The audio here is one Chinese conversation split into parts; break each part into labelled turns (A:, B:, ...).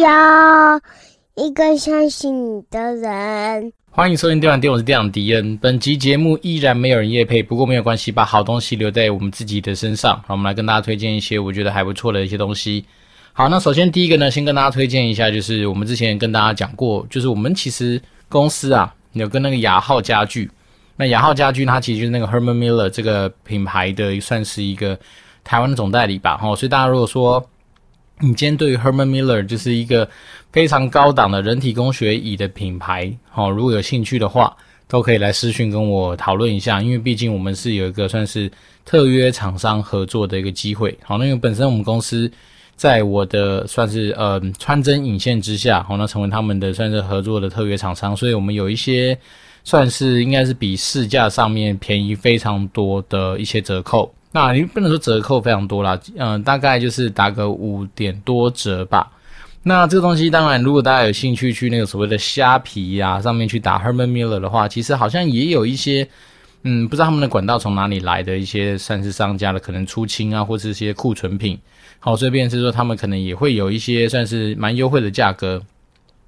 A: 要一个相信你的人。
B: 欢迎收听电玩店，我是店长迪恩。本集节目依然没有人业配，不过没有关系，把好东西留在我们自己的身上。好，我们来跟大家推荐一些我觉得还不错的一些东西。好，那首先第一个呢，先跟大家推荐一下，就是我们之前跟大家讲过，就是我们其实公司啊有跟那个雅浩家具，那雅浩家具它其实就是那个 Herman Miller 这个品牌的，算是一个台湾的总代理吧。哈，所以大家如果说你今天对于 Herman Miller 就是一个非常高档的人体工学椅的品牌，哈，如果有兴趣的话，都可以来私讯跟我讨论一下，因为毕竟我们是有一个算是特约厂商合作的一个机会。好，那因为本身我们公司。在我的算是呃穿针引线之下，好，那成为他们的算是合作的特约厂商，所以我们有一些算是应该是比市价上面便宜非常多的一些折扣。啊你不能说折扣非常多啦，嗯、大概就是打个五点多折吧。那这个东西当然，如果大家有兴趣去那个所谓的虾皮呀、啊、上面去打 Herman Miller 的话，其实好像也有一些。嗯，不知道他们的管道从哪里来的一些算是商家的可能出清啊，或是一些库存品，好，这边是说他们可能也会有一些算是蛮优惠的价格。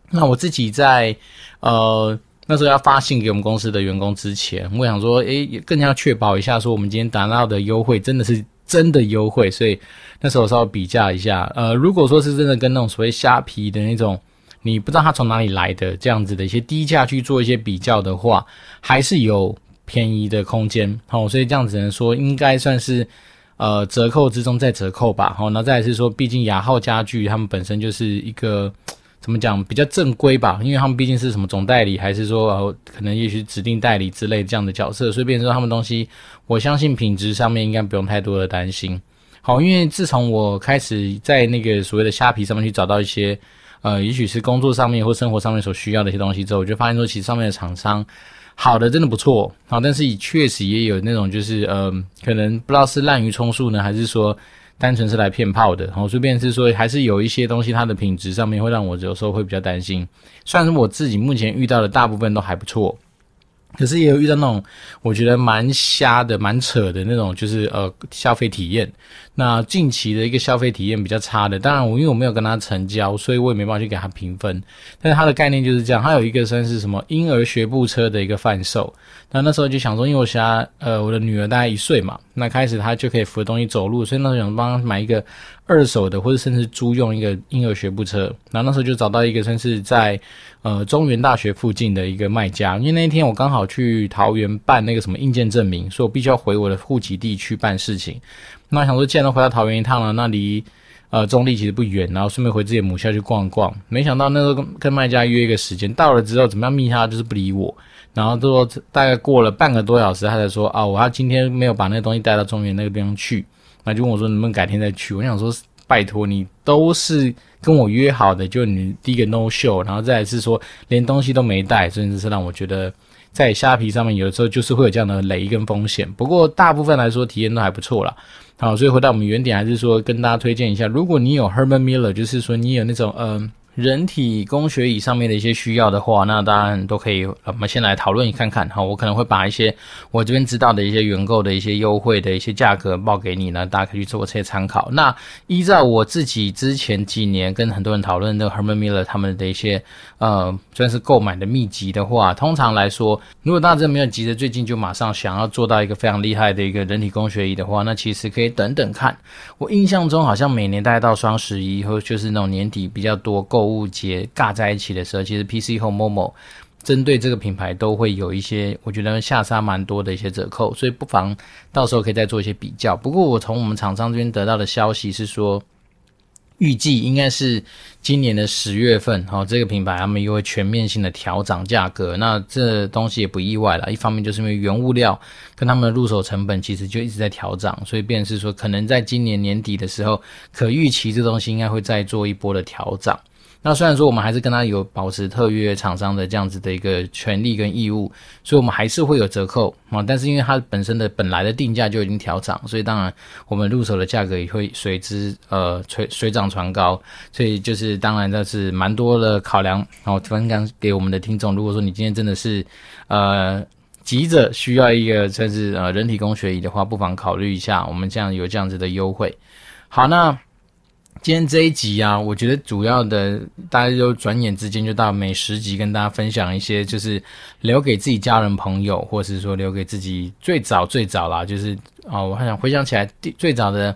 B: 那我自己在呃那时候要发信给我们公司的员工之前，我想说，诶，更加确保一下，说我们今天达到的优惠真的是真的优惠，所以那时候稍微比价一下，呃，如果说是真的跟那种所谓虾皮的那种，你不知道它从哪里来的这样子的一些低价去做一些比较的话，还是有。便宜的空间，好，所以这样子能说应该算是，呃，折扣之中再折扣吧，好，那再是说，毕竟雅浩家具他们本身就是一个怎么讲比较正规吧，因为他们毕竟是什么总代理，还是说呃可能也许指定代理之类这样的角色，所以变成说他们东西，我相信品质上面应该不用太多的担心。好，因为自从我开始在那个所谓的虾皮上面去找到一些，呃，也许是工作上面或生活上面所需要的一些东西之后，我就发现说，其实上面的厂商。好的，真的不错，好，但是也确实也有那种就是，呃，可能不知道是滥竽充数呢，还是说单纯是来骗炮的，然后顺便是说，还是有一些东西它的品质上面会让我有时候会比较担心。虽然我自己目前遇到的大部分都还不错。可是也有遇到那种我觉得蛮瞎的、蛮扯的那种，就是呃消费体验。那近期的一个消费体验比较差的，当然我因为我没有跟他成交，所以我也没办法去给他评分。但是他的概念就是这样，他有一个算是什么婴儿学步车的一个贩售。那那时候就想说，因为我家呃我的女儿大概一岁嘛，那开始她就可以扶着东西走路，所以那时候想帮她买一个二手的或者甚至租用一个婴儿学步车。然后那时候就找到一个算是在。呃，中原大学附近的一个卖家，因为那天我刚好去桃园办那个什么硬件证明，所以我必须要回我的户籍地去办事情。那想说，既然都回到桃园一趟了，那离呃中坜其实不远，然后顺便回自己母校去逛逛。没想到那时候跟卖家约一个时间，到了之后怎么样密他就是不理我，然后都说大概过了半个多小时，他才说啊，我他今天没有把那个东西带到中原那个地方去，那就问我说能不能改天再去。我想说。拜托你，都是跟我约好的，就你第一个 no show，然后再是说连东西都没带，甚至是让我觉得在虾皮上面有的时候就是会有这样的雷跟风险。不过大部分来说体验都还不错啦。好，所以回到我们原点，还是说跟大家推荐一下，如果你有 Herman Miller，就是说你有那种嗯。人体工学椅上面的一些需要的话，那当然都可以。我们先来讨论一看看哈，我可能会把一些我这边知道的一些原购的一些优惠的一些价格报给你呢，大家可以去做这些参考。那依照我自己之前几年跟很多人讨论的 Herman Miller 他们的一些呃，算是购买的秘籍的话，通常来说，如果大家没有急着最近就马上想要做到一个非常厉害的一个人体工学椅的话，那其实可以等等看。我印象中好像每年大概到双十一或就是那种年底比较多购。购物节尬在一起的时候，其实 PC Home Momo 针对这个品牌都会有一些，我觉得下杀蛮多的一些折扣，所以不妨到时候可以再做一些比较。不过我从我们厂商这边得到的消息是说，预计应该是今年的十月份，哈，这个品牌他们又会全面性的调涨价格。那这东西也不意外了，一方面就是因为原物料跟他们的入手成本其实就一直在调涨，所以便是说，可能在今年年底的时候，可预期这东西应该会再做一波的调涨。那虽然说我们还是跟他有保持特约厂商的这样子的一个权利跟义务，所以我们还是会有折扣啊。但是因为它本身的本来的定价就已经调涨，所以当然我们入手的价格也会随之呃水水涨船高。所以就是当然这是蛮多的考量，然后分享给我们的听众。如果说你今天真的是呃急着需要一个算是呃人体工学椅的话，不妨考虑一下我们这样有这样子的优惠。好，那。今天这一集啊，我觉得主要的大家就转眼之间就到美食集，跟大家分享一些，就是留给自己家人朋友，或是说留给自己最早最早啦，就是哦，我还想回想起来第最早的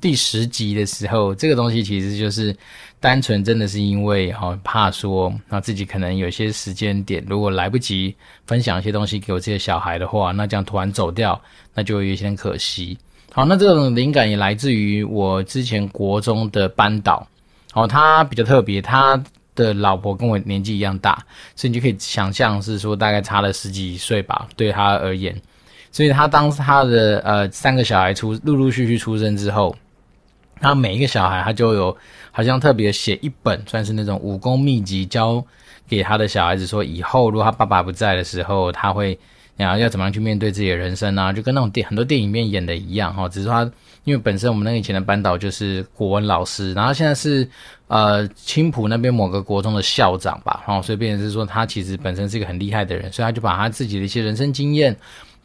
B: 第十集的时候，这个东西其实就是单纯真的是因为哈怕说，那自己可能有些时间点如果来不及分享一些东西给我这些小孩的话，那这样突然走掉，那就有一些可惜。好，那这种灵感也来自于我之前国中的班导。哦，他比较特别，他的老婆跟我年纪一样大，所以你就可以想象是说大概差了十几岁吧，对他而言。所以他当他的呃三个小孩出陆陆续续出生之后，他每一个小孩他就有好像特别写一本，算是那种武功秘籍，教给他的小孩子说，以后如果他爸爸不在的时候，他会。然后要怎么样去面对自己的人生啊？就跟那种电很多电影里面演的一样哈，只是他因为本身我们那个以前的班导就是国文老师，然后现在是呃青埔那边某个国中的校长吧，然后所以变成是说他其实本身是一个很厉害的人，所以他就把他自己的一些人生经验，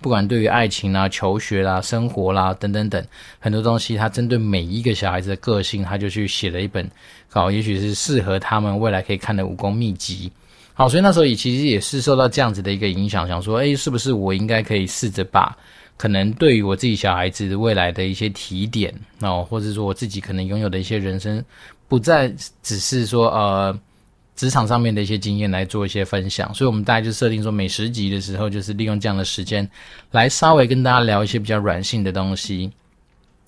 B: 不管对于爱情啦、求学啦、生活啦等等等很多东西，他针对每一个小孩子的个性，他就去写了一本，好也许是适合他们未来可以看的武功秘籍。好，所以那时候也其实也是受到这样子的一个影响，想说，诶，是不是我应该可以试着把可能对于我自己小孩子未来的一些提点，哦，或者说我自己可能拥有的一些人生，不再只是说呃职场上面的一些经验来做一些分享。所以我们大概就设定说，每十集的时候，就是利用这样的时间来稍微跟大家聊一些比较软性的东西。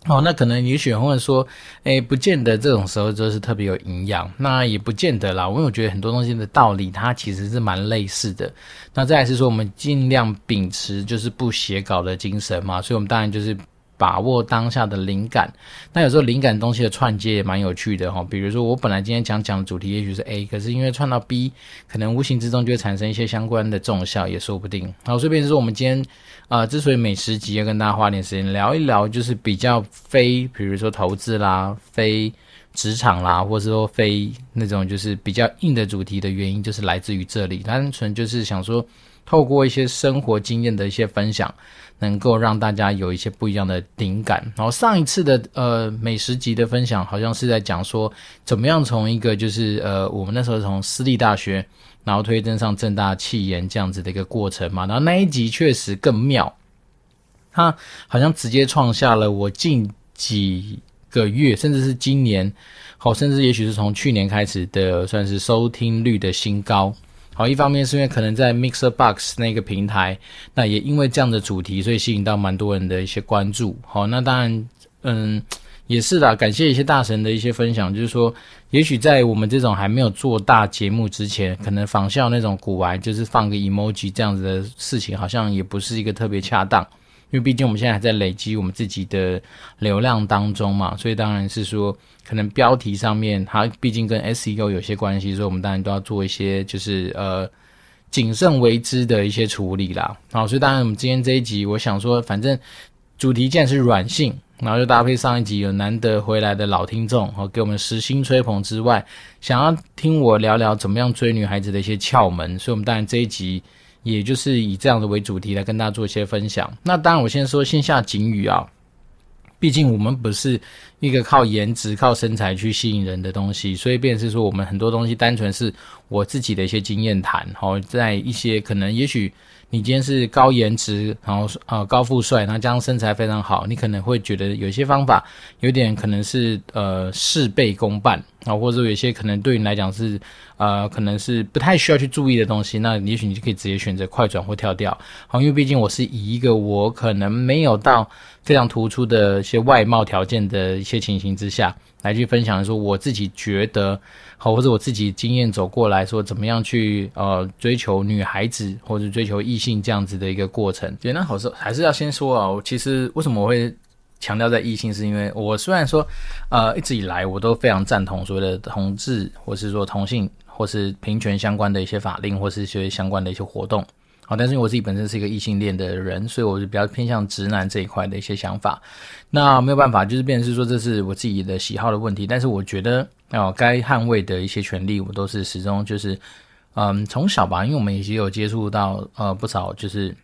B: 哦，那可能也许会说，哎，不见得这种时候就是特别有营养，那也不见得啦。因为我觉得很多东西的道理，它其实是蛮类似的。那再来是说，我们尽量秉持就是不写稿的精神嘛，所以我们当然就是。把握当下的灵感，那有时候灵感东西的串接也蛮有趣的哈。比如说，我本来今天讲讲的主题也许是 A，可是因为串到 B，可能无形之中就会产生一些相关的综效，也说不定。好，所以便是说，我们今天啊、之所以美食集要跟大家花点时间聊一聊，就是比较非，比如说投资啦、非职场啦，或者说非那种就是比较硬的主题的原因，就是来自于这里，单纯就是想说，透过一些生活经验的一些分享。能够让大家有一些不一样的灵感。然后上一次的呃美食集的分享，好像是在讲说怎么样从一个就是呃我们那时候从私立大学，然后推甄上正大企研这样子的一个过程嘛。然后那一集确实更妙，它好像直接创下了我近几个月，甚至是今年，好，甚至也许是从去年开始的，算是收听率的新高。好，一方面是因为可能在 Mixer Box 那个平台，那也因为这样的主题，所以吸引到蛮多人的一些关注。好，那当然，嗯，也是啦，感谢一些大神的一些分享，就是说，也许在我们这种还没有做大节目之前，可能仿效那种古玩，就是放个 emoji 这样子的事情，好像也不是一个特别恰当。因为毕竟我们现在还在累积我们自己的流量当中嘛，所以当然是说，可能标题上面它毕竟跟 SEO 有些关系，所以我们当然都要做一些就是呃谨慎为之的一些处理啦。好，所以当然我们今天这一集，我想说，反正主题既然是软性，然后就搭配上一集有难得回来的老听众，好给我们实心吹捧之外，想要听我聊聊怎么样追女孩子的一些窍门，所以我们当然这一集。也就是以这样的为主题来跟大家做一些分享。那当然，我先说线下警语啊，毕竟我们不是一个靠颜值、靠身材去吸引人的东西，所以便是说，我们很多东西单纯是我自己的一些经验谈。好，在一些可能，也许。你今天是高颜值，然后呃高富帅，然后加上身材非常好，你可能会觉得有些方法有点可能是呃事倍功半啊，或者有些可能对你来讲是呃可能是不太需要去注意的东西，那也许你就可以直接选择快转或跳掉。好，因为毕竟我是以一个我可能没有到非常突出的一些外貌条件的一些情形之下来去分享说我自己觉得。好，或者我自己经验走过来说，怎么样去呃追求女孩子或者追求异性这样子的一个过程。简单好说，还是要先说啊，其实为什么我会强调在异性，是因为我虽然说呃一直以来我都非常赞同所谓的同志，或是说同性或是平权相关的一些法令，或是一些相关的一些活动。好，但是因为我自己本身是一个异性恋的人，所以我是比较偏向直男这一块的一些想法。那没有办法，就是变成是说这是我自己的喜好的问题。但是我觉得，哦，该捍卫的一些权利，我都是始终就是，嗯，从小吧，因为我们也有接触到呃不少就是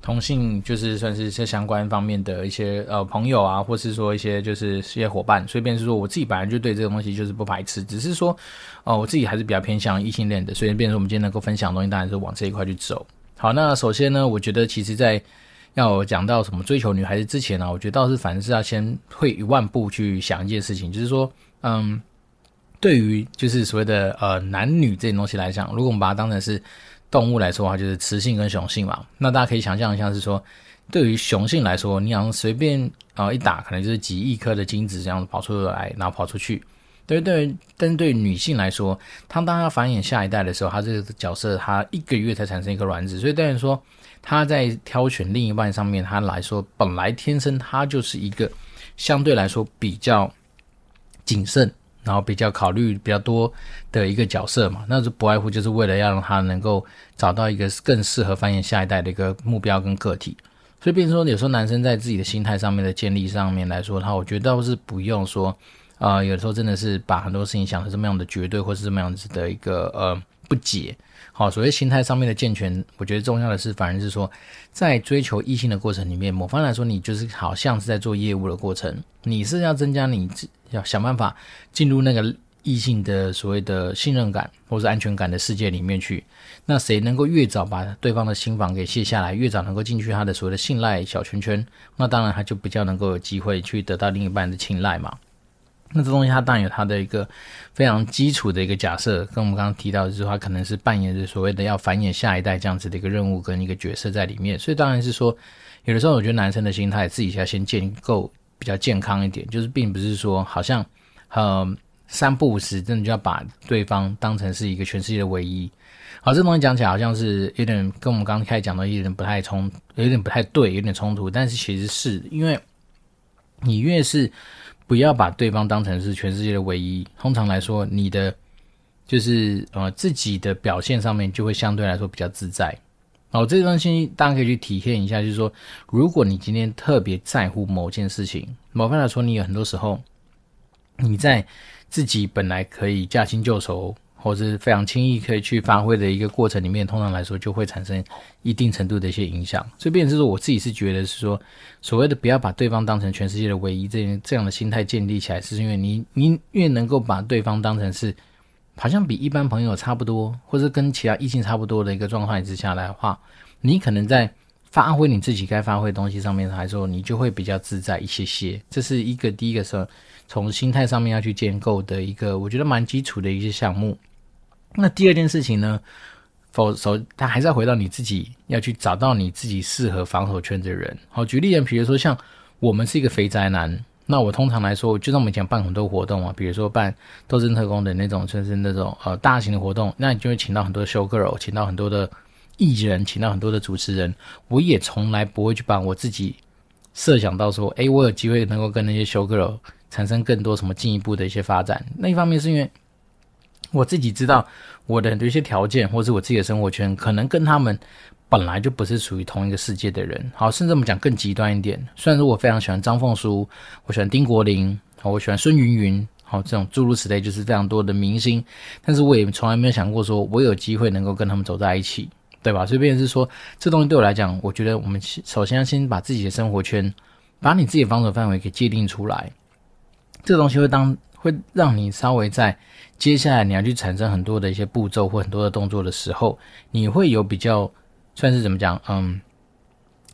B: 同性就是算是这相关方面的一些呃朋友啊，或是说一些就是事业伙伴，所以便是说我自己本来就对这个东西就是不排斥，只是说哦、我自己还是比较偏向异性恋的，所以变成我们今天能够分享的东西，当然是往这一块去走。好，那首先呢，我觉得其实在要讲到什么追求女孩子之前呢、我觉得倒是反正是要先退一万步去想一件事情，就是说，嗯，对于就是所谓的呃男女这些东西来讲，如果我们把它当成是动物来说的话，就是雌性跟雄性嘛。那大家可以想象一下，是说，对于雄性来说，你好像随便啊、呃、一打，可能就是几亿颗的精子这样跑出来，然后跑出去。对对，但是对女性来说，她当她繁衍下一代的时候，她这个角色，她一个月才产生一颗卵子，所以当然说，她在挑选另一半上面，她来说，本来天生她就是一个相对来说比较谨慎。然后比较考虑比较多的一个角色嘛，那就不外乎就是为了要让她能够找到一个更适合繁衍下一代的一个目标跟个体。所以，变成说有时候男生在自己的心态上面的建立上面来说，他我觉得倒是不用说，呃，有的时候真的是把很多事情想的这么样的绝对，或是这么样子的一个呃不解。好，所谓心态上面的健全，我觉得重要的是，反而是说，在追求异性的过程里面，某方来说，你就是好像是在做业务的过程，你是要增加你要想办法进入那个异性的所谓的信任感或是安全感的世界里面去。那谁能够越早把对方的心防给卸下来，越早能够进去他的所谓的信赖小圈圈，那当然他就比较能够有机会去得到另一半的青睐嘛。那这东西它当然有它的一个非常基础的一个假设，跟我们刚刚提到的就是它可能是扮演着所谓的要繁衍下一代这样子的一个任务跟一个角色在里面，所以当然是说，有的时候我觉得男生的心态自己要先建构比较健康一点，就是并不是说好像呃三不五时真的就要把对方当成是一个全世界的唯一。好，这东西讲起来好像是有点跟我们刚刚开始讲的有点不太冲，有点不太对，有点冲突，但是其实是因为你越是。不要把对方当成是全世界的唯一。通常来说，你的就是呃自己的表现上面就会相对来说比较自在。好，这段信息大家可以去体现一下，就是说，如果你今天特别在乎某件事情，某方来说，你有很多时候你在自己本来可以驾轻就熟。或者是非常轻易可以去发挥的一个过程里面，通常来说就会产生一定程度的一些影响。所以，变成是说，我自己是觉得是说，所谓的不要把对方当成全世界的唯一，这这样的心态建立起来，是因为你你越能够把对方当成是好像比一般朋友差不多，或者跟其他异性差不多的一个状态之下来的话，你可能在发挥你自己该发挥的东西上面来说，你就会比较自在一些些。这是一个第一个是从心态上面要去建构的一个，我觉得蛮基础的一些项目。那第二件事情呢，否首他还是要回到你自己，要去找到你自己适合防守圈的人。好，举例人，比如说像我们是一个肥宅男，那我通常来说，就像我们讲办很多活动啊，比如说办斗争特工的那种，就是那种呃大型的活动，那你就会请到很多 show girl，请到很多的艺人，请到很多的主持人。我也从来不会去把我自己设想到说，诶，我有机会能够跟那些 show girl 产生更多什么进一步的一些发展。那一方面是因为。我自己知道我的很多一些条件，或者是我自己的生活圈，可能跟他们本来就不是属于同一个世界的人。好，甚至我们讲更极端一点，虽然说我非常喜欢张凤书，我喜欢丁国林，好，我喜欢孙芸芸，好，这种诸如此类，就是非常多的明星，但是我也从来没有想过说我有机会能够跟他们走在一起，对吧？所以，变成是说，这东西对我来讲，我觉得我们首先要先把自己的生活圈，把你自己的防守范围给界定出来，这东西会当。会让你稍微在接下来你要去产生很多的一些步骤或很多的动作的时候，你会有比较算是怎么讲？嗯，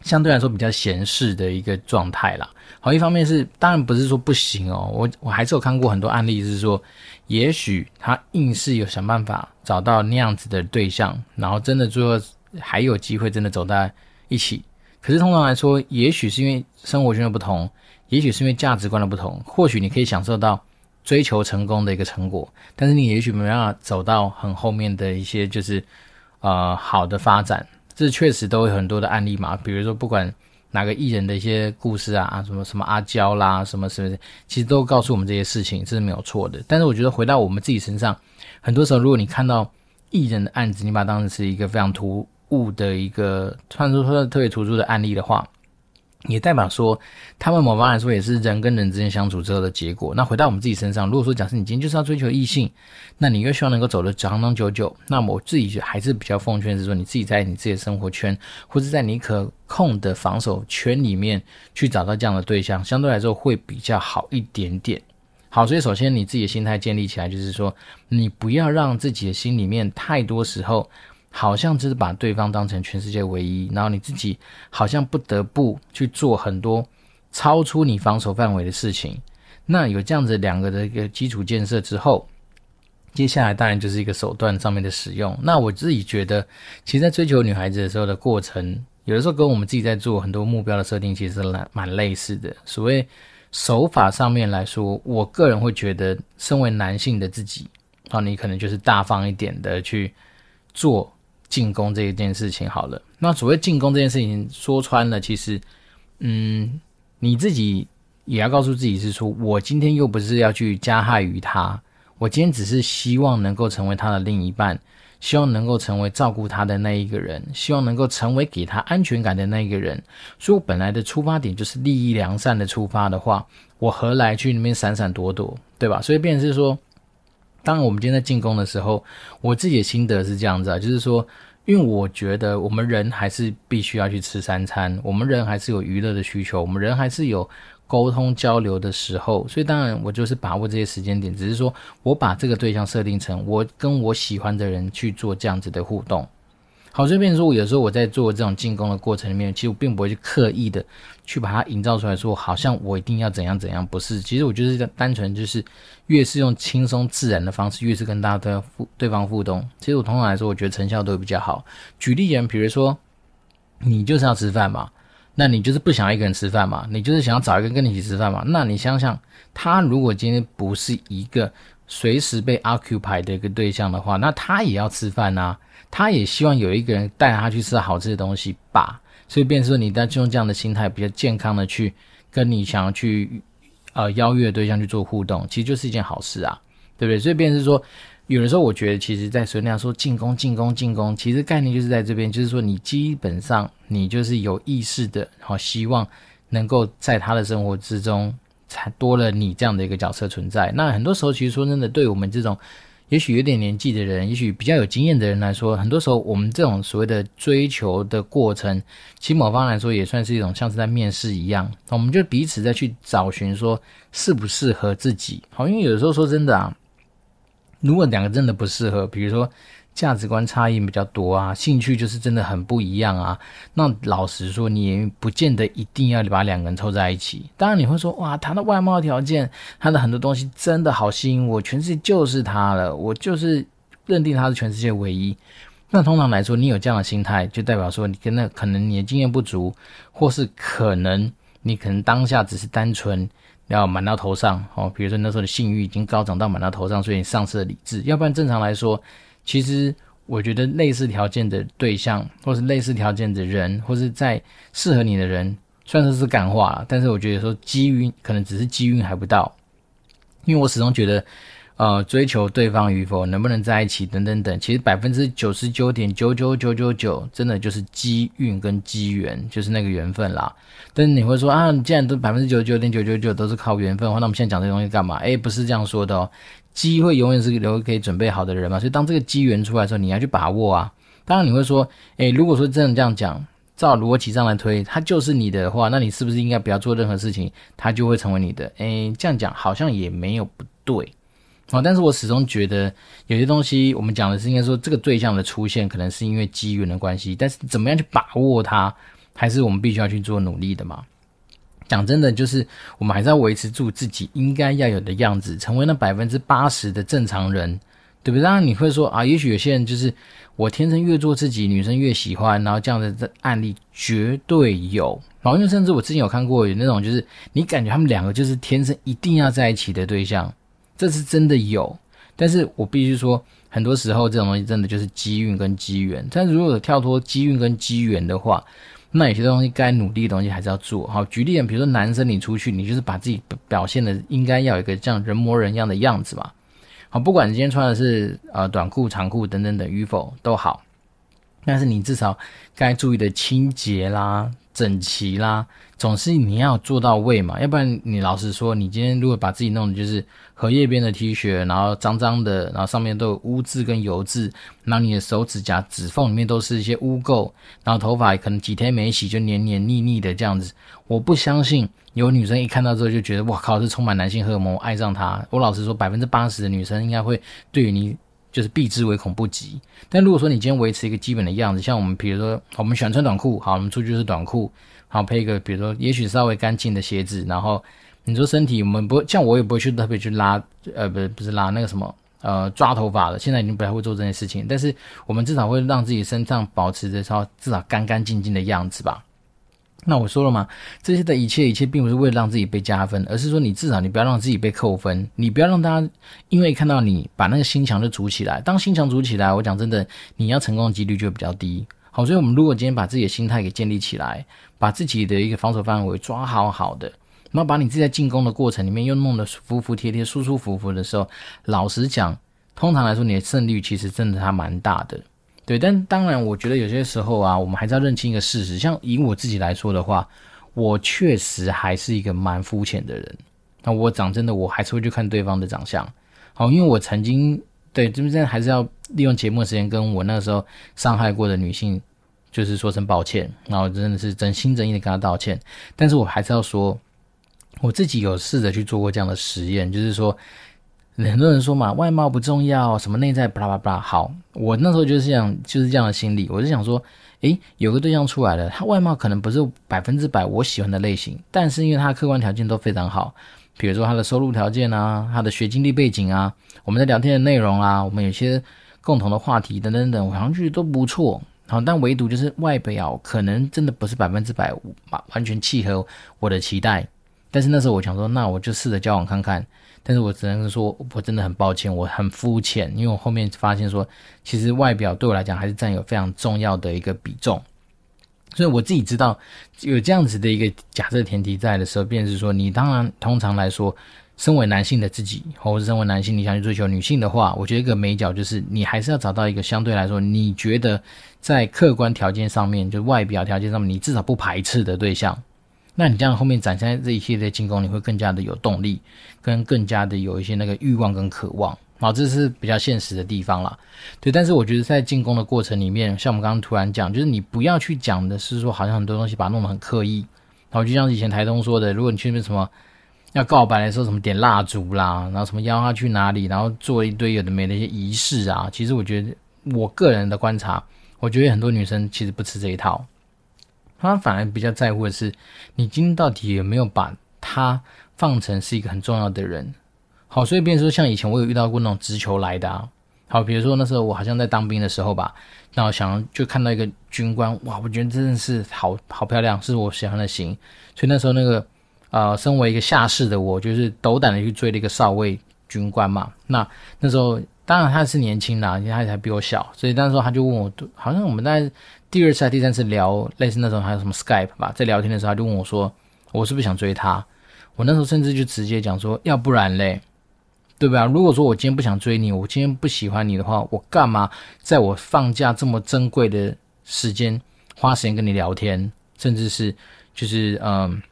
B: 相对来说比较闲适的一个状态啦。好，一方面是当然不是说不行哦，我我还是有看过很多案例是说，也许他硬是有想办法找到那样子的对象，然后真的最后还有机会真的走在一起。可是通常来说，也许是因为生活圈的不同，也许是因为价值观的不同，或许你可以享受到。追求成功的一个成果，但是你也许没办法走到很后面的一些就是呃好的发展，这确实都有很多的案例嘛。比如说不管哪个艺人的一些故事啊，什么什么阿娇啦，什么什么，其实都告诉我们这些事情，这是没有错的。但是我觉得回到我们自己身上，很多时候如果你看到艺人的案子，你把它当成是一个非常突兀的一个，突然说特别突出的案例的话，也代表说，他们某方来说也是人跟人之间相处之后的结果。那回到我们自己身上，如果说假设你今天就是要追求异性，那你又希望能够走得长长久久，那么我自己还是比较奉劝是说，你自己在你自己的生活圈，或者在你可控的防守圈里面去找到这样的对象，相对来说会比较好一点点。好，所以首先你自己的心态建立起来，就是说，你不要让自己的心里面太多时候。好像就是把对方当成全世界唯一，然后你自己好像不得不去做很多超出你防守范围的事情。那有这样子两个的一个基础建设之后，接下来当然就是一个手段上面的使用。那我自己觉得，其实，在追求女孩子的时候的过程，有的时候跟我们自己在做很多目标的设定，其实蛮蛮类似的。所谓手法上面来说，我个人会觉得，身为男性的自己，啊，你可能就是大方一点的去做。进攻这一件事情好了，那所谓进攻这件事情说穿了，其实，嗯，你自己也要告诉自己是说，我今天又不是要去加害于他，我今天只是希望能够成为他的另一半，希望能够成为照顾他的那一个人，希望能够成为给他安全感的那一个人。所以我本来的出发点就是利益良善的出发的话，我何来去那边闪闪躲躲，对吧？所以变是说。当然，我们今天在进攻的时候，我自己的心得是这样子啊，就是说，因为我觉得我们人还是必须要去吃三餐，我们人还是有娱乐的需求，我们人还是有沟通交流的时候，所以当然我就是把握这些时间点，只是说我把这个对象设定成我跟我喜欢的人去做这样子的互动。好，这边说，我有时候我在做这种进攻的过程里面，其实我并不会去刻意的去把它营造出来说，好像我一定要怎样怎样，不是。其实我就是单纯就是，越是用轻松自然的方式，越是跟大家都要互对方互动。其实我通常来说，我觉得成效都会比较好。举例人，比如说你就是要吃饭嘛，那你就是不想要一个人吃饭嘛，你就是想要找一个跟你一起吃饭嘛。那你想想，他如果今天不是一个随时被 occupy 的一个对象的话，那他也要吃饭啊。他也希望有一个人带他去吃好吃的东西吧，所以变成说你在用这样的心态，比较健康的去跟你想要去呃邀约的对象去做互动，其实就是一件好事啊，对不对？所以变成是说，有的时候我觉得，其实，在随那样说进攻、进攻、进攻，其实概念就是在这边，就是说你基本上你就是有意识的，然后希望能够在他的生活之中，才多了你这样的一个角色存在。那很多时候，其实说真的，对我们这种。也许有点年纪的人，也许比较有经验的人来说，很多时候我们这种所谓的追求的过程，其实某方来说也算是一种像是在面试一样，我们就彼此在去找寻说适不适合自己。好，因为有时候说真的啊，如果两个真的不适合，比如说。价值观差异比较多啊，兴趣就是真的很不一样啊。那老实说，你也不见得一定要把两个人凑在一起。当然你会说，哇，他的外貌条件，他的很多东西真的好吸引我，全世界就是他了，我就是认定他是全世界唯一。那通常来说，你有这样的心态，就代表说你跟那可能你的经验不足，或是可能你可能当下只是单纯要满到头上哦。比如说那时候的性欲已经高涨到满到头上，所以你丧失了理智。要不然正常来说。其实，我觉得类似条件的对象，或是类似条件的人，或是在适合你的人，虽然说是感化，但是我觉得说机遇可能只是机遇还不到，因为我始终觉得，呃，追求对方与否，能不能在一起等等等，其实百分之九十九点九九九九九，真的就是机运跟机缘，就是那个缘分啦。但你会说啊，既然都百分之九十九点九九九都是靠缘分的话，那我们现在讲这东西干嘛？诶，不是这样说的哦。机会永远是留给准备好的人嘛，所以当这个机缘出来的时候，你要去把握啊。当然你会说，诶，如果说真的这样讲，照逻辑上来推，他就是你的话，那你是不是应该不要做任何事情，他就会成为你的？诶，这样讲好像也没有不对，哦，但是我始终觉得有些东西，我们讲的是应该说这个对象的出现可能是因为机缘的关系，但是怎么样去把握它，还是我们必须要去做努力的嘛。讲真的，就是我们还是要维持住自己应该要有的样子，成为那百分之八十的正常人，对不对？当然你会说啊，也许有些人就是我天生越做自己，女生越喜欢，然后这样的案例绝对有。然后因为甚至我之前有看过有那种，就是你感觉他们两个就是天生一定要在一起的对象，这是真的有。但是我必须说，很多时候这种东西真的就是机运跟机缘。但是如果跳脱机运跟机缘的话，那有些东西该努力的东西还是要做好。举例，比如说男生你出去，你就是把自己表现的应该要有一个像人模人样的样子嘛。好，不管你今天穿的是呃短裤、长裤等等等与否都好，但是你至少该注意的清洁啦、整齐啦，总是你要做到位嘛，要不然你老实说，你今天如果把自己弄的就是荷叶边的 T 恤，然后脏脏的，然后上面都有污渍跟油渍，然后你的手指甲指缝里面都是一些污垢，然后头发可能几天没洗就黏黏腻腻的这样子，我不相信有女生一看到之后就觉得哇靠，是充满男性荷尔蒙，爱上他。我老实说，百分之八十的女生应该会对于你。就是避之唯恐不及。但如果说你今天维持一个基本的样子，像我们比如说，我们喜欢穿短裤，好，我们出去是短裤，好配一个比如说也许稍微干净的鞋子，然后你说身体，我们不像我也不会去特别去拉，呃，不是不是拉那个什么，呃，抓头发的。现在已经不太会做这件事情，但是我们至少会让自己身上保持着稍至少干干净净的样子吧。那我说了嘛，这些的一切一切，并不是为了让自己被加分，而是说你至少你不要让自己被扣分，你不要让大家因为看到你把那个心墙就筑起来。当心墙筑起来，我讲真的，你要成功的几率就比较低。好，所以我们如果今天把自己的心态给建立起来，把自己的一个防守范围抓好好的，然后把你自己在进攻的过程里面又弄得服服帖帖、舒舒服服的时候，老实讲，通常来说你的胜率其实真的还蛮大的。对，但当然，我觉得有些时候啊，我们还是要认清一个事实。像以我自己来说的话，我确实还是一个蛮肤浅的人。那我讲真的，我还是会去看对方的长相。好，因为我曾经对，这边还是要利用节目的时间跟我那时候伤害过的女性，就是说声抱歉。然后真的是真心真意的跟她道歉。但是我还是要说，我自己有试着去做过这样的实验，就是说。很多人说嘛，外貌不重要，什么内在巴拉巴拉。好，我那时候就是这样，就是这样的心理。我就想说，诶，有个对象出来了，他外貌可能不是百分之百我喜欢的类型，但是因为他的客观条件都非常好，比如说他的收入条件啊，他的学经历背景啊，我们在聊天的内容啊，我们有些共同的话题等等等，我好像觉得都不错。好，但唯独就是外表可能真的不是百分之百完完全契合我的期待。但是那时候我想说，那我就试着交往看看。但是我只能说，我真的很抱歉，我很肤浅，因为我后面发现说，其实外表对我来讲还是占有非常重要的一个比重。所以我自己知道有这样子的一个假设前提在的时候，便是说，你当然通常来说，身为男性的自己，或者是身为男性，你想去追求女性的话，我觉得一个美角就是，你还是要找到一个相对来说，你觉得在客观条件上面，就外表条件上面，你至少不排斥的对象。那你这样后面展现这一系列进攻，你会更加的有动力，跟更加的有一些那个欲望跟渴望，好，这是比较现实的地方啦。对，但是我觉得在进攻的过程里面，像我们刚刚突然讲，就是你不要去讲的是说，好像很多东西把它弄得很刻意，然后就像以前台东说的，如果你去那边什么要告白的时候，什么点蜡烛啦，然后什么邀他去哪里，然后做一堆有的没的一些仪式啊，其实我觉得我个人的观察，我觉得很多女生其实不吃这一套。他反而比较在乎的是，你今天到底有没有把他放成是一个很重要的人？好，所以变成说，像以前我有遇到过那种直球来的啊。好，比如说那时候我好像在当兵的时候吧，那我想就看到一个军官，哇，我觉得真的是好好漂亮，是我喜欢的型。所以那时候那个呃，身为一个下士的我，就是斗胆的去追了一个少尉军官嘛。那那时候当然他是年轻的，因为他还比我小，所以那时候他就问我，好像我们在。第二次还第三次聊类似那种还有什么 Skype 吧，在聊天的时候他就问我说：“我是不是想追她？”我那时候甚至就直接讲说：“要不然嘞，对吧？如果说我今天不想追你，我今天不喜欢你的话，我干嘛在我放假这么珍贵的时间花时间跟你聊天，甚至是就是嗯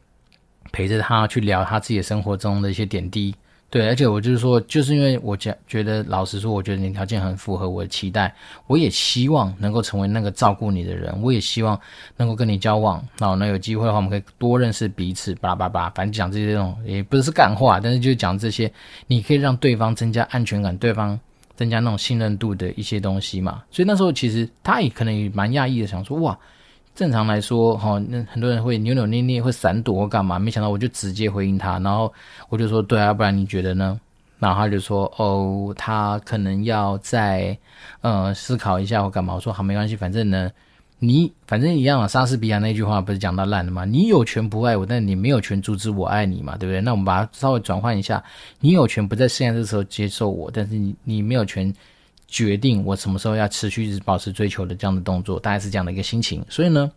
B: 陪着他去聊他自己的生活中的一些点滴。”对，而且我就是说，就是因为我觉觉得，老实说，我觉得你条件很符合我的期待，我也希望能够成为那个照顾你的人，我也希望能够跟你交往。然后呢，有机会的话，我们可以多认识彼此，巴拉巴拉，反正讲这些这种也不是干话，但是就讲这些，你可以让对方增加安全感，对方增加那种信任度的一些东西嘛。所以那时候其实他也可能也蛮讶异的，想说哇。正常来说，哈，那很多人会扭扭捏捏，会闪躲或干嘛？没想到我就直接回应他，然后我就说：“对啊，不然你觉得呢？”然后他就说：“哦，他可能要再呃思考一下或干嘛。”我说：“好，没关系，反正呢，你反正一样啊。莎士比亚那句话不是讲到烂了吗？你有权不爱我，但你没有权阻止我爱你嘛，对不对？那我们把它稍微转换一下，你有权不在现在这时候接受我，但是你你没有权。”决定我什么时候要持续一直保持追求的这样的动作，大概是这样的一个心情。所以呢，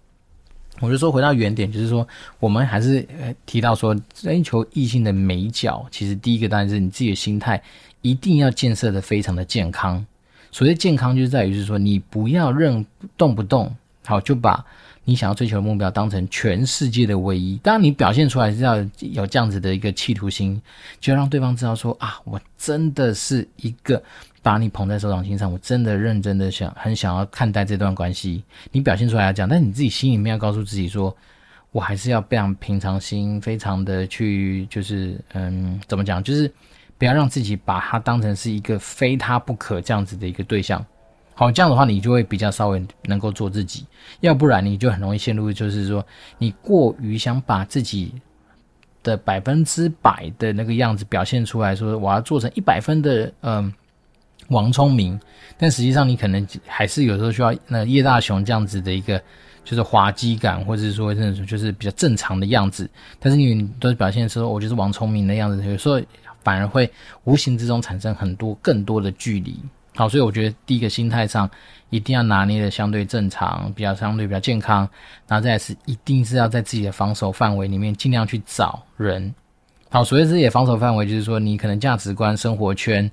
B: 我就说回到原点，就是说我们还是呃提到说追求异性的美角，其实第一个当然是你自己的心态一定要建设的非常的健康。所谓健康，就是在于是说你不要任动不动，好，就把你想要追求的目标当成全世界的唯一。当然，你表现出来是要有这样子的一个企图心，就要让对方知道说啊，我真的是一个把你捧在手掌心上，我真的认真的想很想要看待这段关系。你表现出来要这样，但你自己心里面要告诉自己说，我还是要非常平常心，非常的去就是嗯，怎么讲，就是不要让自己把他当成是一个非他不可这样子的一个对象。好，这样的话你就会比较稍微能够做自己，要不然你就很容易陷入，就是说你过于想把自己的百分之百的那个样子表现出来，说我要做成一百分的嗯王聪明，但实际上你可能还是有时候需要那叶大雄这样子的一个就是滑稽感，或者是说那种就是比较正常的样子，但是你都表现说我就是王聪明的样子，有时候反而会无形之中产生很多更多的距离。好，所以我觉得第一个心态上一定要拿捏的相对正常，比较相对比较健康。然后再是一定是要在自己的防守范围里面尽量去找人。好，所谓自己的防守范围，就是说你可能价值观、生活圈，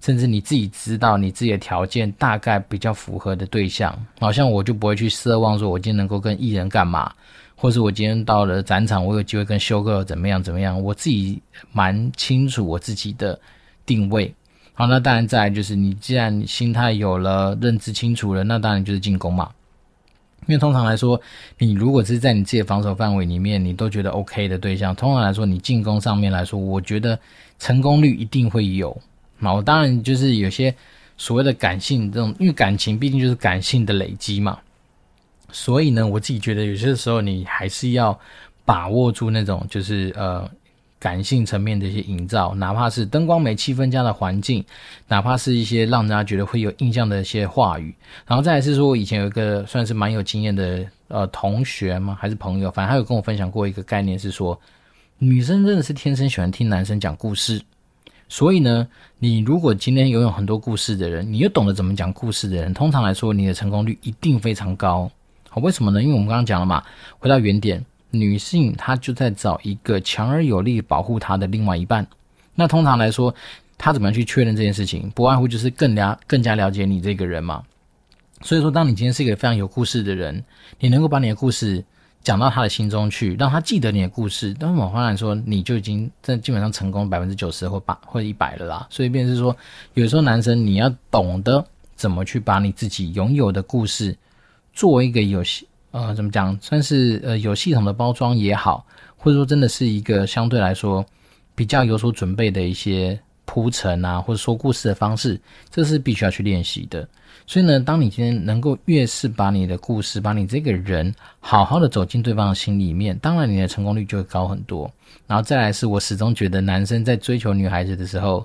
B: 甚至你自己知道你自己的条件大概比较符合的对象。好像我就不会去奢望说我今天能够跟艺人干嘛，或是我今天到了展场，我有机会跟修哥怎么样怎么样。我自己蛮清楚我自己的定位。好，那当然再来就是你既然心态有了，认知清楚了，那当然就是进攻嘛。因为通常来说，你如果是在你自己的防守范围里面，你都觉得 OK 的对象，通常来说，你进攻上面来说，我觉得成功率一定会有。那我当然就是有些所谓的感性这种，因为感情毕竟就是感性的累积嘛。所以呢，我自己觉得有些时候你还是要把握住那种就是呃。感性层面的一些营造，哪怕是灯光美、气氛佳的环境，哪怕是一些让人家觉得会有印象的一些话语，然后再来是说，我以前有一个算是蛮有经验的呃同学吗？还是朋友？反正他有跟我分享过一个概念，是说女生真的是天生喜欢听男生讲故事，所以呢，你如果今天拥有很多故事的人，你又懂得怎么讲故事的人，通常来说，你的成功率一定非常高。好，为什么呢？因为我们刚刚讲了嘛，回到原点。女性她就在找一个强而有力保护她的另外一半。那通常来说，她怎么样去确认这件事情？不外乎就是更加更加了解你这个人嘛。所以说，当你今天是一个非常有故事的人，你能够把你的故事讲到他的心中去，让他记得你的故事，那么往往来说，你就已经在基本上成功百分之九十或八或一百了啦。所以，便是说，有时候男生你要懂得怎么去把你自己拥有的故事做一个游戏。呃，怎么讲？算是呃有系统的包装也好，或者说真的是一个相对来说比较有所准备的一些铺陈啊，或者说故事的方式，这是必须要去练习的。所以呢，当你今天能够越是把你的故事，把你这个人好好的走进对方的心里面，当然你的成功率就会高很多。然后再来是我始终觉得，男生在追求女孩子的时候，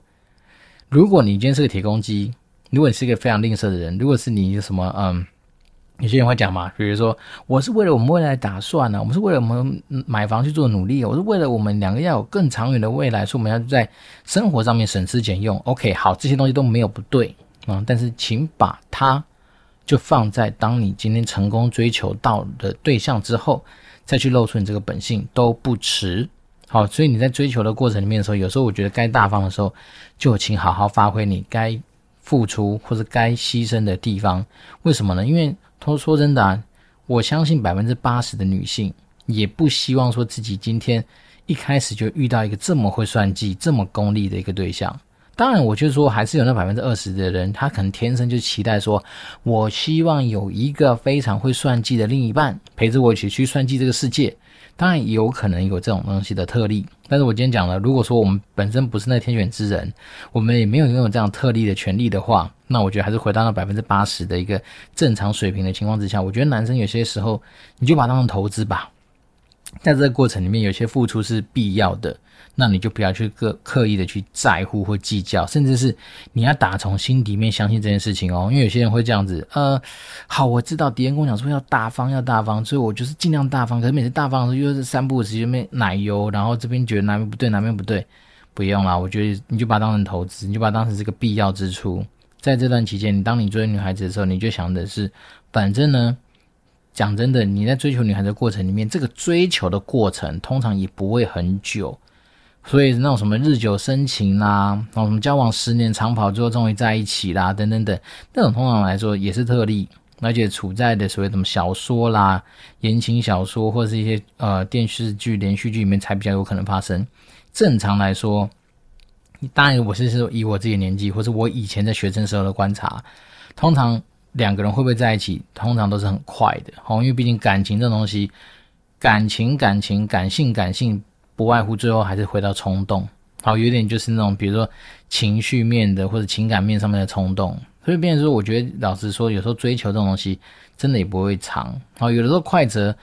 B: 如果你今天是个铁公鸡，如果你是一个非常吝啬的人，如果是你什么嗯。有些人会讲嘛，比如说我是为了我们未来打算呢、我们是为了我们买房去做努力，我是为了我们两个要有更长远的未来，所以我们要在生活上面省吃俭用。OK，好，这些东西都没有不对啊、嗯，但是请把它就放在当你今天成功追求到的对象之后，再去露出你这个本性都不迟。好，所以你在追求的过程里面的时候，有时候我觉得该大方的时候，就请好好发挥你该付出或者该牺牲的地方。为什么呢？因为他说真的啊，我相信百分之八十的女性也不希望说自己今天一开始就遇到一个这么会算计、这么功利的一个对象。当然，我就说还是有那百分之二十的人，他可能天生就期待说，我希望有一个非常会算计的另一半陪着我一起去算计这个世界。当然也有可能有这种东西的特例，但是我今天讲了，如果说我们本身不是那天选之人，我们也没有拥有这样特例的权利的话，那我觉得还是回到那百分之八十的一个正常水平的情况之下，我觉得男生有些时候你就把它当成投资吧，在这个过程里面有些付出是必要的。那你就不要去刻刻意的去在乎或计较，甚至是你要打从心底面相信这件事情哦。因为有些人会这样子，呃，好，我知道敌人跟我讲说要大方，要大方，所以我就是尽量大方。可是每次大方的时候又是三不五时就没奶油，然后这边觉得哪边不对，哪边不对，不用啦。我觉得你就把它当成投资，你就把它当成这个必要支出。在这段期间，你当你追女孩子的时候，你就想的是，反正呢，讲真的，你在追求女孩子的过程里面，这个追求的过程通常也不会很久。所以那种什么日久生情啦，然后什么交往十年长跑，最后终于在一起啦，等等等，那种通常来说也是特例。而且处在的所谓什么小说啦、言情小说或者是一些呃电视剧、连续剧里面才比较有可能发生。正常来说，当然我是说以我自己年纪，或者我以前在学生时候的观察，通常两个人会不会在一起，通常都是很快的。哦，因为毕竟感情这东西，感情、感情、感性、感性，不外乎最后还是回到冲动。好，有点就是那种比如说情绪面的或者情感面上面的冲动。所以变成说，我觉得老实说，有时候追求这种东西真的也不会长。好，有的时候快则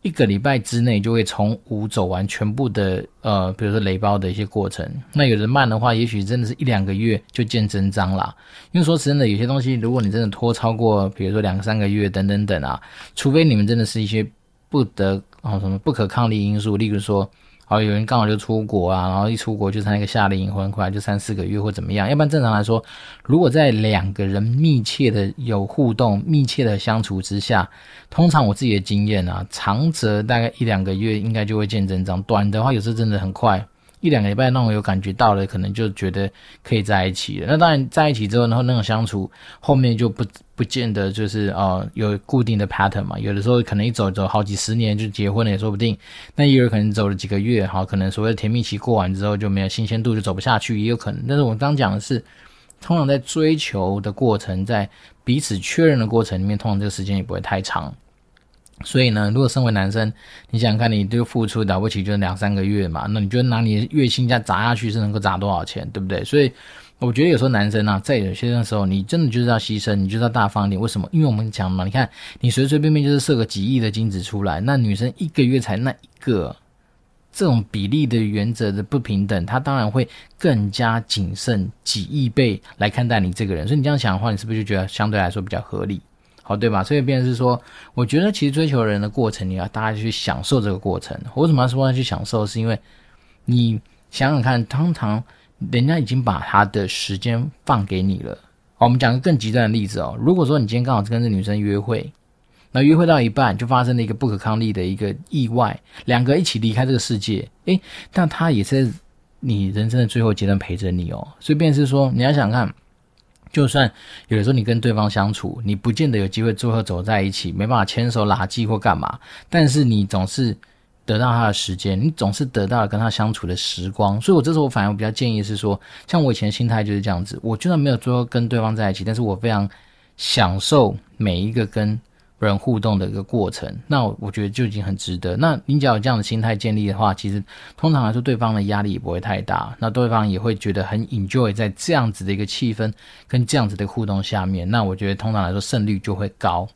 B: 一个礼拜之内就会从无走完全部的呃，比如说雷包的一些过程。那有的慢的话，也许真的是一两个月就见真章啦。因为说真的，有些东西如果你真的拖超过，比如说两三个月等等等啊，除非你们真的是一些不得啊、哦、什么不可抗力因素，例如说。好，有人刚好就出国啊，然后一出国就是那个夏令营，回来就三四个月或怎么样。要不然正常来说，如果在两个人密切的有互动、密切的相处之下，通常我自己的经验啊，长则大概一两个月应该就会见真章，短的话有时候真的很快。一两个礼拜那种有感觉到了，可能就觉得可以在一起了。那当然在一起之后，然后那种相处后面就不不见得就是呃有固定的 pattern 嘛。有的时候可能一走走好几十年就结婚了也说不定。那也有可能走了几个月，哈，可能所谓的甜蜜期过完之后就没有新鲜度，就走不下去，也有可能。但是我刚讲的是，通常在追求的过程，在彼此确认的过程里面，通常这个时间也不会太长。所以呢，如果身为男生，你想想看，你就付出了不起就是两三个月嘛，那你觉得拿你的月薪再砸下去是能够砸多少钱，对不对？所以我觉得有时候男生啊，在有些的时候，你真的就是要牺牲，你就是要大方一点。为什么？因为我们讲嘛，你看你随随便便就是射个几亿的精子出来，那女生一个月才那一个，这种比例的原则的不平等，他当然会更加谨慎几亿倍来看待你这个人。所以你这样想的话，你是不是就觉得相对来说比较合理？好，对吧？所以变成是说，我觉得其实追求人的过程，你要大家去享受这个过程。我为什么要说要去享受？是因为你想想看，通常人家已经把他的时间放给你了。好，我们讲个更极端的例子哦。如果说你今天刚好跟这女生约会，那约会到一半就发生了一个不可抗力的一个意外，两个一起离开这个世界，诶，但他也是你人生的最后阶段陪着你哦。所以变成是说，你要想看。就算有的时候你跟对方相处，你不见得有机会最后走在一起，没办法牵手拉记或干嘛，但是你总是得到他的时间，你总是得到了跟他相处的时光。所以，我这时候我反而比较建议是说，像我以前心态就是这样子，我就算没有最后跟对方在一起，但是我非常享受每一个跟。人互动的一个过程，那我觉得就已经很值得。那你只要有这样的心态建立的话，其实通常来说，对方的压力也不会太大，那对方也会觉得很 enjoy 在这样子的一个气氛跟这样子的互动下面。那我觉得通常来说胜率就会高。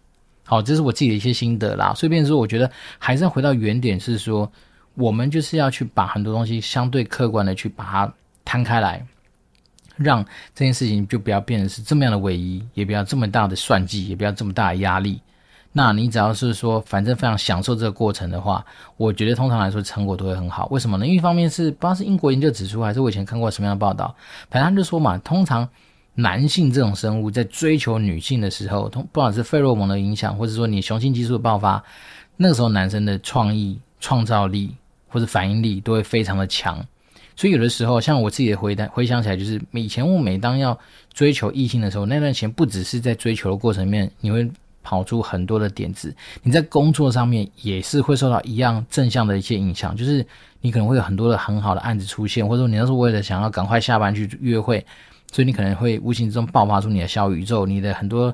B: 好，这是我自己的一些心得啦。所以，变成说，我觉得还是要回到原点，是说我们就是要去把很多东西相对客观的去把它摊开来，让这件事情就不要变成是这么样的唯一，也不要这么大的算计，也不要这么大的压力。那你只要是说，反正非常享受这个过程的话，我觉得通常来说成果都会很好。为什么呢？因为一方面是不知道是英国研究指出，还是我以前看过什么样的报道，反正他就说嘛，通常男性这种生物在追求女性的时候，通不管是费洛蒙的影响，或者说你雄性激素的爆发，那个时候男生的创意、创造力或者反应力都会非常的强。所以有的时候，像我自己的回答回想起来，就是以前我每当要追求异性的时候，那段时间不只是在追求的过程里面，你会。跑出很多的点子，你在工作上面也是会受到一样正向的一些影响，就是你可能会有很多的很好的案子出现，或者说你要是为了想要赶快下班去约会，所以你可能会无形之中爆发出你的小宇宙，你的很多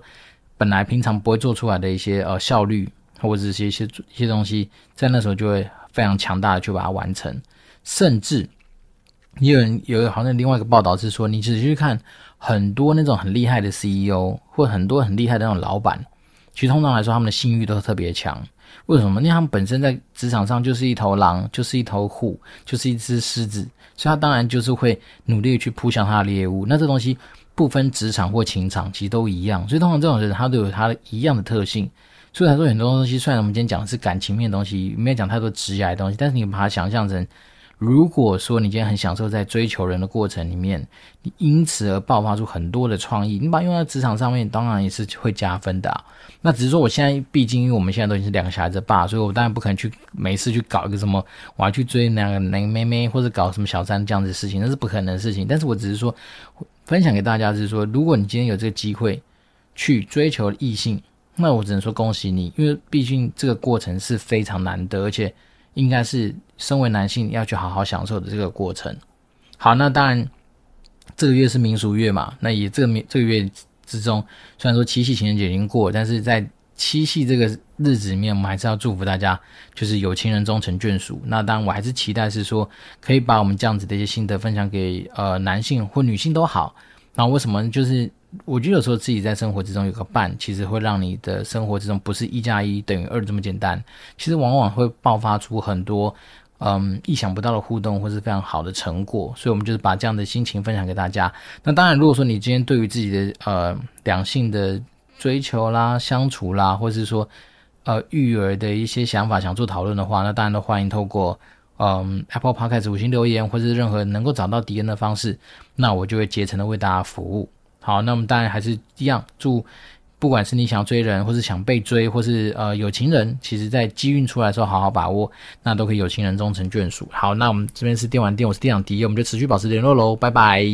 B: 本来平常不会做出来的一些呃效率，或者是一些一些东西，在那时候就会非常强大的去把它完成，甚至也有人有好像另外一个报道是说，你仔细去看很多那种很厉害的 CEO 或很多很厉害的那种老板。其实通常来说，他们的性欲都特别强。为什么？因为他们本身在职场上就是一头狼，就是一头虎，就是一只狮子，所以他当然就是会努力去扑向他的猎物。那这东西不分职场或情场，其实都一样。所以通常这种人，他都有他一样的特性。所以来说，很多东西，虽然我们今天讲的是感情面的东西，没有讲太多职业的东西，但是你把它想象成。如果说你今天很享受在追求人的过程里面，你因此而爆发出很多的创意，你把用在职场上面，当然也是会加分的。那只是说，我现在毕竟因为我们现在都已经是两个小孩子爸，所以我当然不可能去每次去搞一个什么，我要去追那个那个妹妹，或者搞什么小三这样子的事情，那是不可能的事情。但是我只是说，分享给大家是说，如果你今天有这个机会去追求异性，那我只能说恭喜你，因为毕竟这个过程是非常难得，而且应该是身为男性要去好好享受的这个过程。好，那当然这个月是民俗月嘛，那也这个这个月之中，虽然说七夕情人节已经过，但是在七夕这个日子里面，我们还是要祝福大家，就是有情人终成眷属。那当然，我还是期待是说，可以把我们这样子的一些心得分享给呃男性或女性都好。那为什么？就是我觉得有时候自己在生活之中有个伴，其实会让你的生活之中不是一加一等于二这么简单。其实往往会爆发出很多嗯意想不到的互动，或是非常好的成果。所以，我们就是把这样的心情分享给大家。那当然，如果说你今天对于自己的呃两性的追求啦、相处啦，或是说，呃，育儿的一些想法想做讨论的话，那当然都欢迎透过，嗯，Apple Podcast 五星留言，或是任何能够找到敌人的方式，那我就会竭诚的为大家服务。好，那我们当然还是一样，祝不管是你想追人，或是想被追，或是呃有情人，其实在机运出来的时候好好把握，那都可以有情人终成眷属。好，那我们这边是电玩店，我是店长迪，我们就持续保持联络喽，拜拜。